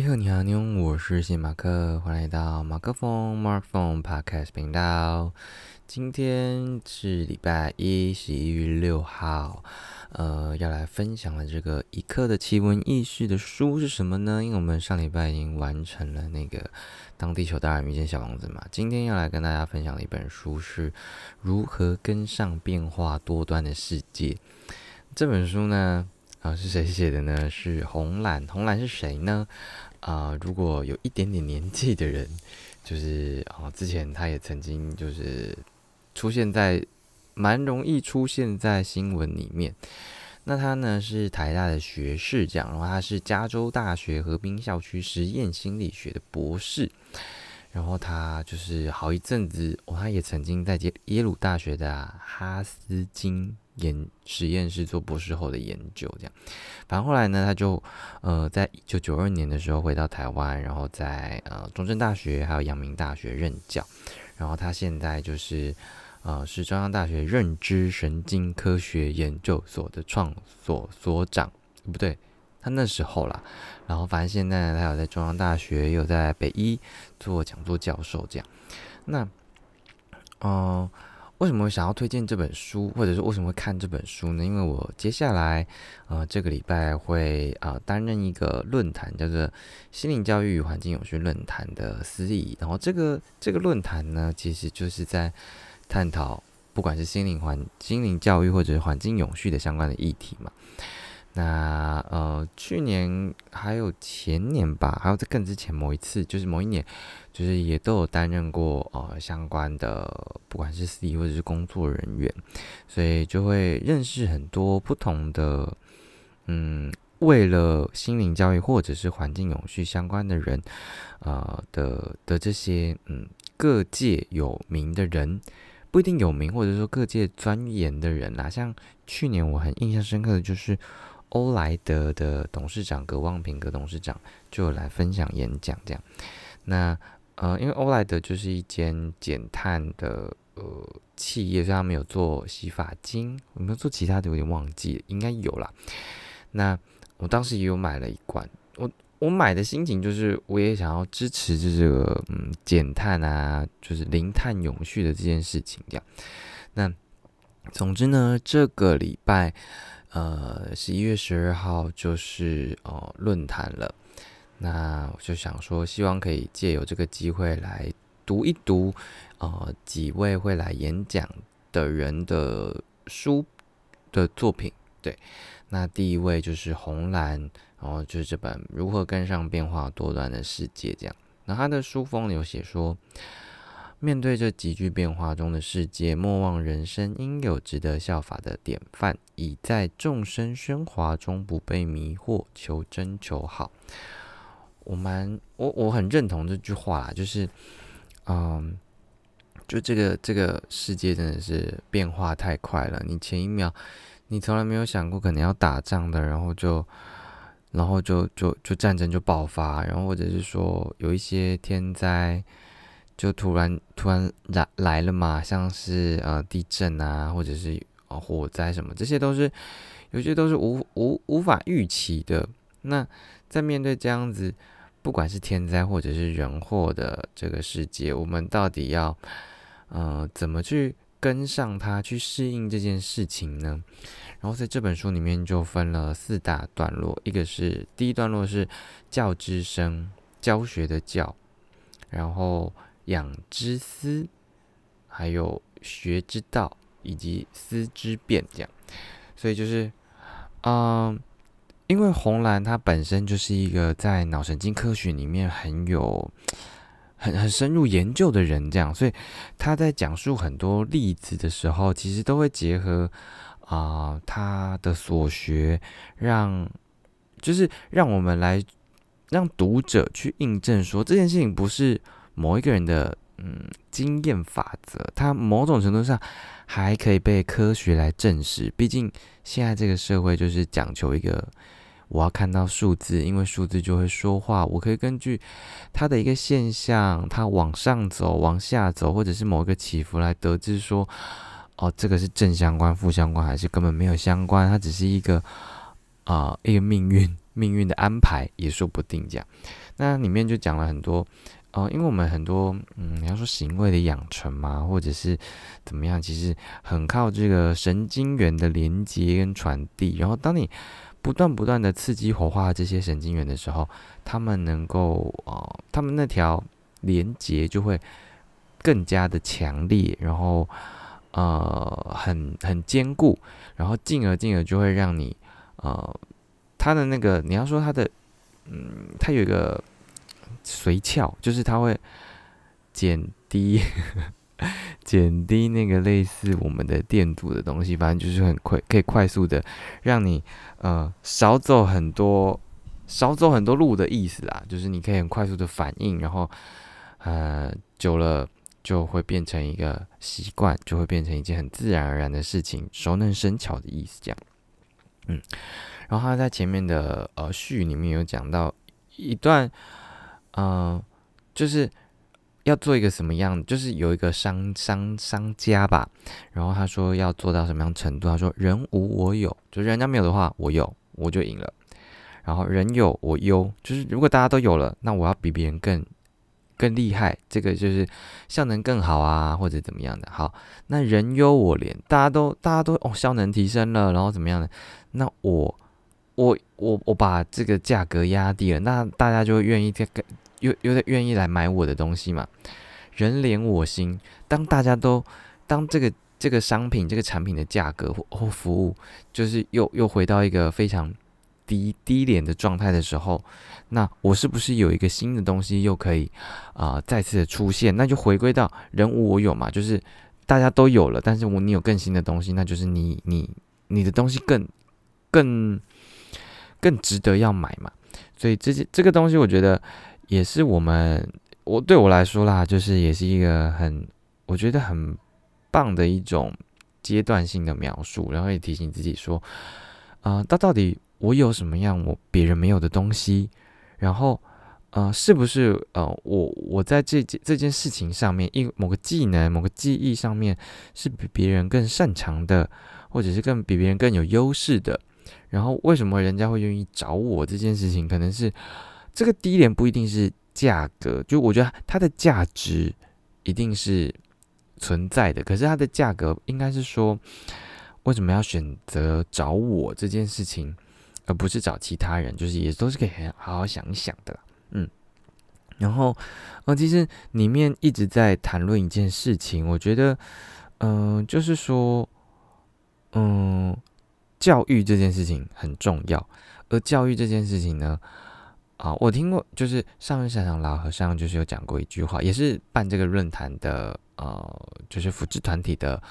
你好，你好，你好，我是谢马克，欢迎来到马克风 Mark Phone Podcast 频道。今天是礼拜一，十一月六号，呃，要来分享的这个一刻的奇闻异事的书是什么呢？因为我们上礼拜已经完成了那个《当地球大人遇见小王子》嘛，今天要来跟大家分享的一本书是《如何跟上变化多端的世界》。这本书呢？啊，是谁写的呢？是红蓝。红蓝是谁呢？啊，如果有一点点年纪的人，就是啊，之前他也曾经就是出现在蛮容易出现在新闻里面。那他呢是台大的学士，这样，然后他是加州大学河滨校区实验心理学的博士。然后他就是好一阵子，哦，他也曾经在耶耶鲁大学的哈斯金。研实验室做博士后的研究，这样。反正后来呢，他就呃，在一九九二年的时候回到台湾，然后在呃中正大学还有阳明大学任教。然后他现在就是呃是中央大学认知神经科学研究所的创所所长，不对，他那时候啦。然后反正现在他有在中央大学，有在北医做讲座教授，这样。那，嗯。为什么想要推荐这本书，或者是为什么会看这本书呢？因为我接下来，呃，这个礼拜会啊担任一个论坛，叫做“心灵教育与环境永续论坛”的司仪。然后这个这个论坛呢，其实就是在探讨，不管是心灵环、心灵教育或者是环境永续的相关的议题嘛。那呃，去年还有前年吧，还有在更之前某一次，就是某一年，就是也都有担任过呃相关的，不管是司仪或者是工作人员，所以就会认识很多不同的，嗯，为了心灵教育或者是环境永续相关的人，呃的的这些嗯各界有名的人，不一定有名，或者说各界钻研的人啦，像去年我很印象深刻的就是。欧莱德的董事长葛望平葛董事长就来分享演讲，这样。那呃，因为欧莱德就是一间减碳的呃企业，所以他们有做洗发精，有没有做其他的？有点忘记，应该有啦。那我当时也有买了一罐，我我买的心情就是我也想要支持这个嗯减碳啊，就是零碳永续的这件事情，这样。那总之呢，这个礼拜。呃，十一月十二号就是哦论坛了，那我就想说，希望可以借由这个机会来读一读，呃，几位会来演讲的人的书的作品。对，那第一位就是红蓝，然后就是这本《如何跟上变化多端的世界》这样。那他的书封有写说。面对这急剧变化中的世界，莫忘人生应有值得效法的典范，以在众生喧哗中不被迷惑，求真求好。我蛮我我很认同这句话啦，就是，嗯，就这个这个世界真的是变化太快了。你前一秒你从来没有想过可能要打仗的，然后就然后就就就战争就爆发，然后或者是说有一些天灾。就突然突然来来了嘛，像是呃地震啊，或者是呃火灾什么，这些都是有些都是无无无法预期的。那在面对这样子，不管是天灾或者是人祸的这个世界，我们到底要呃怎么去跟上它，去适应这件事情呢？然后在这本书里面就分了四大段落，一个是第一段落是教之声，教学的教，然后。养之思，还有学之道，以及思之变，这样，所以就是，嗯，因为红蓝它本身就是一个在脑神经科学里面很有、很很深入研究的人，这样，所以他在讲述很多例子的时候，其实都会结合啊他的所学，让就是让我们来让读者去印证说这件事情不是。某一个人的嗯经验法则，它某种程度上还可以被科学来证实。毕竟现在这个社会就是讲求一个，我要看到数字，因为数字就会说话。我可以根据它的一个现象，它往上走、往下走，或者是某一个起伏来得知说，哦，这个是正相关、负相关，还是根本没有相关？它只是一个啊一个命运。命运的安排也说不定。这样，那里面就讲了很多，哦，因为我们很多，嗯，你要说行为的养成嘛，或者是怎么样，其实很靠这个神经元的连接跟传递。然后，当你不断不断的刺激活化这些神经元的时候，他们能够，呃，他们那条连接就会更加的强烈，然后，呃，很很坚固，然后进而进而就会让你，呃。他的那个，你要说他的，嗯，他有一个髓鞘，就是它会减低 减低那个类似我们的电阻的东西，反正就是很快可以快速的让你呃少走很多少走很多路的意思啦，就是你可以很快速的反应，然后呃久了就会变成一个习惯，就会变成一件很自然而然的事情，熟能生巧的意思，这样，嗯。然后他在前面的呃序里面有讲到一段，嗯，就是要做一个什么样，就是有一个商商商家吧，然后他说要做到什么样程度？他说人无我有，就是人家没有的话，我有我就赢了。然后人有我优，就是如果大家都有了，那我要比别人更更厉害，这个就是效能更好啊，或者怎么样的。好，那人优我廉，大家都大家都哦效能提升了，然后怎么样的？那我。我我我把这个价格压低了，那大家就愿意再更又又在愿意来买我的东西嘛？人怜我心，当大家都当这个这个商品这个产品的价格或或服务，就是又又回到一个非常低低廉的状态的时候，那我是不是有一个新的东西又可以啊再次的出现？那就回归到人无我有嘛，就是大家都有了，但是我你有更新的东西，那就是你你你的东西更更。更值得要买嘛，所以这些这个东西，我觉得也是我们我对我来说啦，就是也是一个很我觉得很棒的一种阶段性的描述，然后也提醒自己说，啊，到到底我有什么样我别人没有的东西，然后呃，是不是呃，我我在这件这件事情上面，一某个技能、某个技艺上面是比别人更擅长的，或者是更比别人更有优势的。然后为什么人家会愿意找我这件事情，可能是这个低廉不一定是价格，就我觉得它的价值一定是存在的，可是它的价格应该是说为什么要选择找我这件事情，而不是找其他人，就是也都是可以好好想一想的，嗯。然后呃，其实里面一直在谈论一件事情，我觉得嗯，就是说嗯。教育这件事情很重要，而教育这件事情呢，啊，我听过，就是上日山上老和尚就是有讲过一句话，也是办这个论坛的，呃，就是辅助团体的，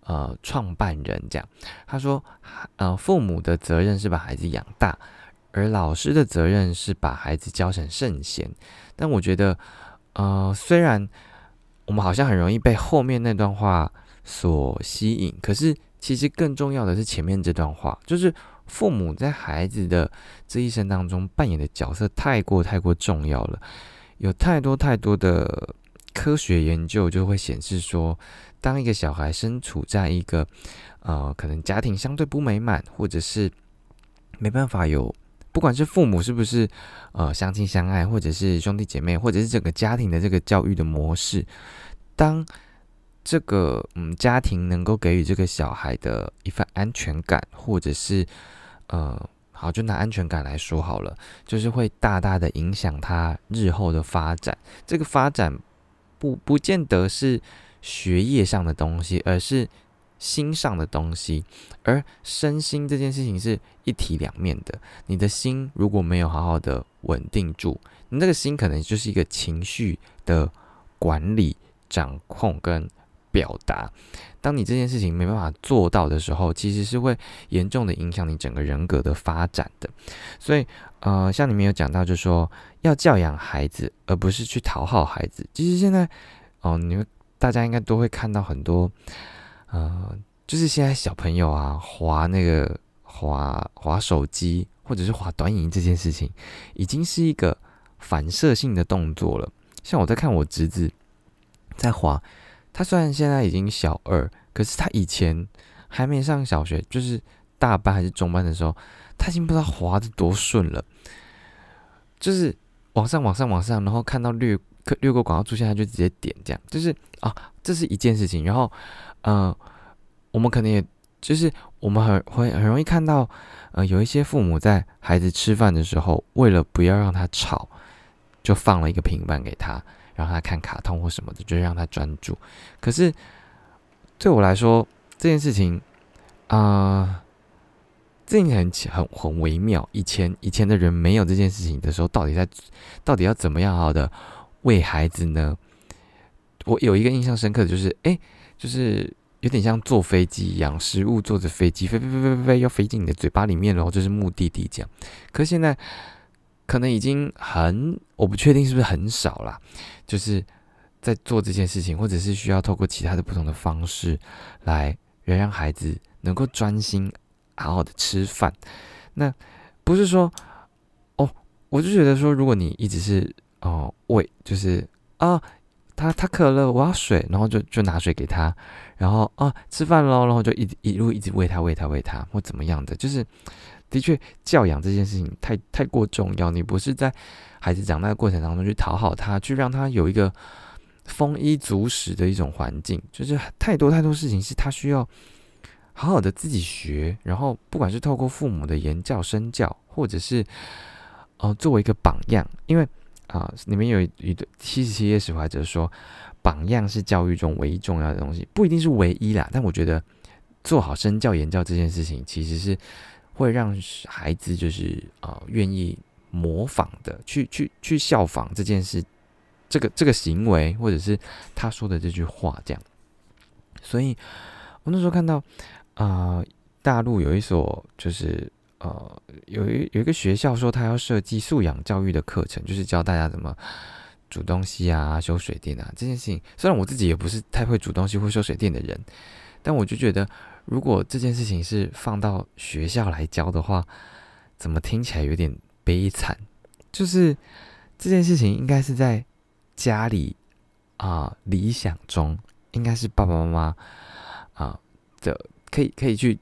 呃，创办人这样，他说，呃，父母的责任是把孩子养大，而老师的责任是把孩子教成圣贤。但我觉得，呃，虽然我们好像很容易被后面那段话所吸引，可是。其实更重要的是前面这段话，就是父母在孩子的这一生当中扮演的角色太过太过重要了。有太多太多的科学研究就会显示说，当一个小孩身处在一个呃可能家庭相对不美满，或者是没办法有，不管是父母是不是呃相亲相爱，或者是兄弟姐妹，或者是整个家庭的这个教育的模式，当。这个嗯，家庭能够给予这个小孩的一份安全感，或者是呃，好，就拿安全感来说好了，就是会大大的影响他日后的发展。这个发展不不见得是学业上的东西，而是心上的东西。而身心这件事情是一体两面的。你的心如果没有好好的稳定住，你那个心可能就是一个情绪的管理、掌控跟。表达，当你这件事情没办法做到的时候，其实是会严重的影响你整个人格的发展的。所以，呃，像你们有讲到，就说要教养孩子，而不是去讨好孩子。其实现在，哦，你们大家应该都会看到很多，呃，就是现在小朋友啊，滑那个滑滑手机或者是滑短影音这件事情，已经是一个反射性的动作了。像我在看我侄子在滑。他虽然现在已经小二，可是他以前还没上小学，就是大班还是中班的时候，他已经不知道滑的多顺了。就是往上往上往上，然后看到略略过广告出现，他就直接点这样，就是啊，这是一件事情。然后，嗯，我们可能也就是我们很会很容易看到，呃，有一些父母在孩子吃饭的时候，为了不要让他吵，就放了一个平板给他，让他看卡通或什么的，就是让他专注。可是对我来说，这件事情啊。这很很很微妙。以前以前的人没有这件事情的时候，到底在到底要怎么样好的喂孩子呢？我有一个印象深刻的就是，哎，就是有点像坐飞机一样，食物坐着飞机飞飞飞飞飞要飞进你的嘴巴里面然后就是目的地这样。可现在可能已经很，我不确定是不是很少啦，就是在做这件事情，或者是需要透过其他的不同的方式来让孩子能够专心。好好的吃饭，那不是说哦，我就觉得说，如果你一直是哦喂，就是啊，他他渴了，我要水，然后就就拿水给他，然后啊吃饭喽，然后就一一路一直喂他喂他喂他或怎么样的，就是的确教养这件事情太太过重要，你不是在孩子长大的过程当中去讨好他，去让他有一个丰衣足食的一种环境，就是太多太多事情是他需要。好好的自己学，然后不管是透过父母的言教身教，或者是哦作为一个榜样，因为啊里面有一对七十七页史怀哲说，榜样是教育中唯一重要的东西，不一定是唯一啦，但我觉得做好身教言教这件事情，其实是会让孩子就是啊愿意模仿的，去去去效仿这件事，这个这个行为，或者是他说的这句话这样，所以我那时候看到。啊，大陆有一所就是呃，有一有一个学校说他要设计素养教育的课程，就是教大家怎么煮东西啊、修水电啊这件事情。虽然我自己也不是太会煮东西或修水电的人，但我就觉得，如果这件事情是放到学校来教的话，怎么听起来有点悲惨？就是这件事情应该是在家里啊，理想中应该是爸爸妈妈啊的。可以可以去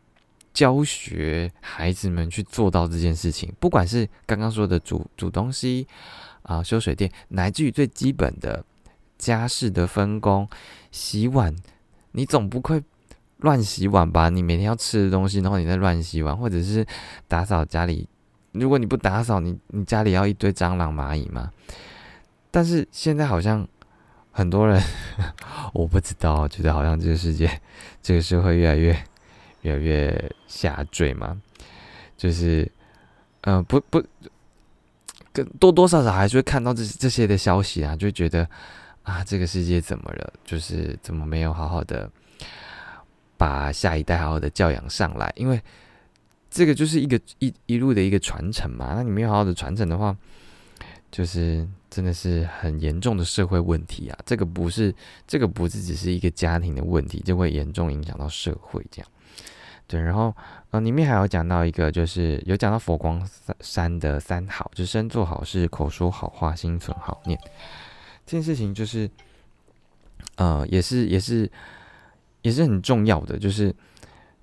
教学孩子们去做到这件事情，不管是刚刚说的煮煮东西啊、修水电，乃至于最基本的家事的分工、洗碗，你总不会乱洗碗吧？你每天要吃的东西，然后你在乱洗碗，或者是打扫家里，如果你不打扫，你你家里要一堆蟑螂蚂蚁吗？但是现在好像。很多人，我不知道，觉得好像这个世界，这个社会越来越，越来越下坠嘛。就是，呃，不不，跟多多少少还是会看到这这些的消息啊，就觉得啊，这个世界怎么了？就是怎么没有好好的把下一代好好的教养上来？因为这个就是一个一一路的一个传承嘛。那你没有好好的传承的话，就是真的是很严重的社会问题啊！这个不是，这个不是只是一个家庭的问题，就会严重影响到社会这样。对，然后呃，里面还有讲到一个，就是有讲到佛光山的三好，就是身做好事、口说好话、心存好念。这件事情就是，呃，也是也是也是很重要的，就是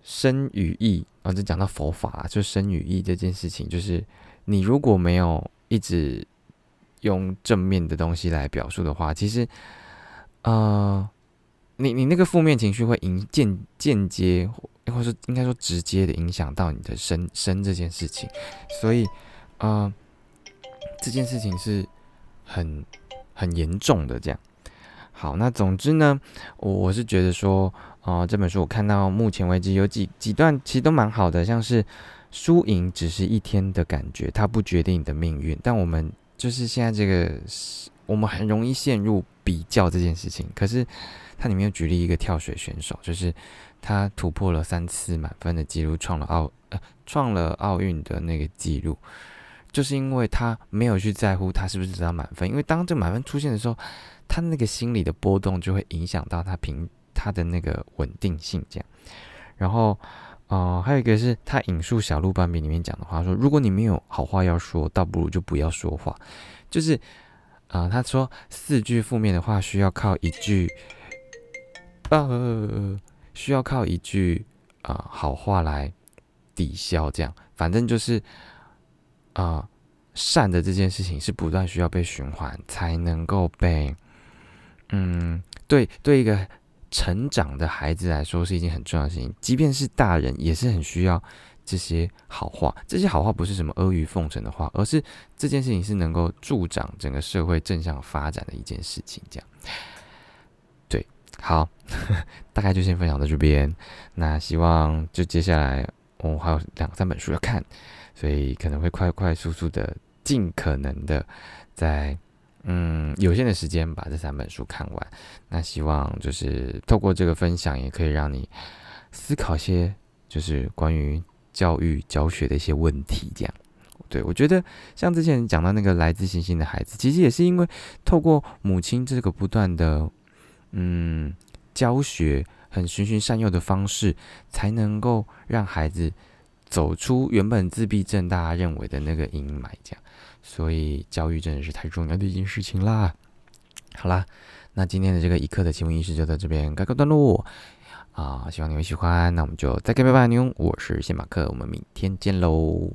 身与意啊，就讲到佛法，就身与意这件事情，就是你如果没有一直用正面的东西来表述的话，其实，呃，你你那个负面情绪会影间间接，或者应该说直接的影响到你的身身这件事情，所以，呃，这件事情是很很严重的。这样，好，那总之呢，我我是觉得说，呃，这本书我看到目前为止有几几段其实都蛮好的，像是输赢只是一天的感觉，它不决定你的命运，但我们。就是现在这个，我们很容易陷入比较这件事情。可是它里面有举例一个跳水选手，就是他突破了三次满分的记录，创了奥呃创了奥运的那个记录，就是因为他没有去在乎他是不是得到满分，因为当这满分出现的时候，他那个心理的波动就会影响到他平他的那个稳定性这样，然后。哦，还有一个是他引述《小鹿斑比》里面讲的话，说如果你没有好话要说，倒不如就不要说话。就是，啊，他说四句负面的话需要靠一句，呃，需要靠一句啊好话来抵消。这样，反正就是，啊，善的这件事情是不断需要被循环，才能够被，嗯，对对一个成长的孩子来说是一件很重要的事情。即便是大人，也是很需要这些好话。这些好话不是什么阿谀奉承的话，而是这件事情是能够助长整个社会正向发展的一件事情。这样，对，好，大概就先分享到这边。那希望就接下来我还有两三本书要看。所以可能会快快速速的，尽可能的，在嗯有限的时间把这三本书看完。那希望就是透过这个分享，也可以让你思考些，就是关于教育教学的一些问题。这样，对我觉得像之前讲到那个来自星星的孩子，其实也是因为透过母亲这个不断的嗯教学，很循循善诱的方式，才能够让孩子。走出原本自闭症大家认为的那个阴霾，这样，所以教育真的是太重要的一件事情啦。好啦，那今天的这个一刻的奇闻异事就到这边告告段落啊，希望你们喜欢。那我们就再见，拜拜，牛，我是谢马克，我们明天见喽。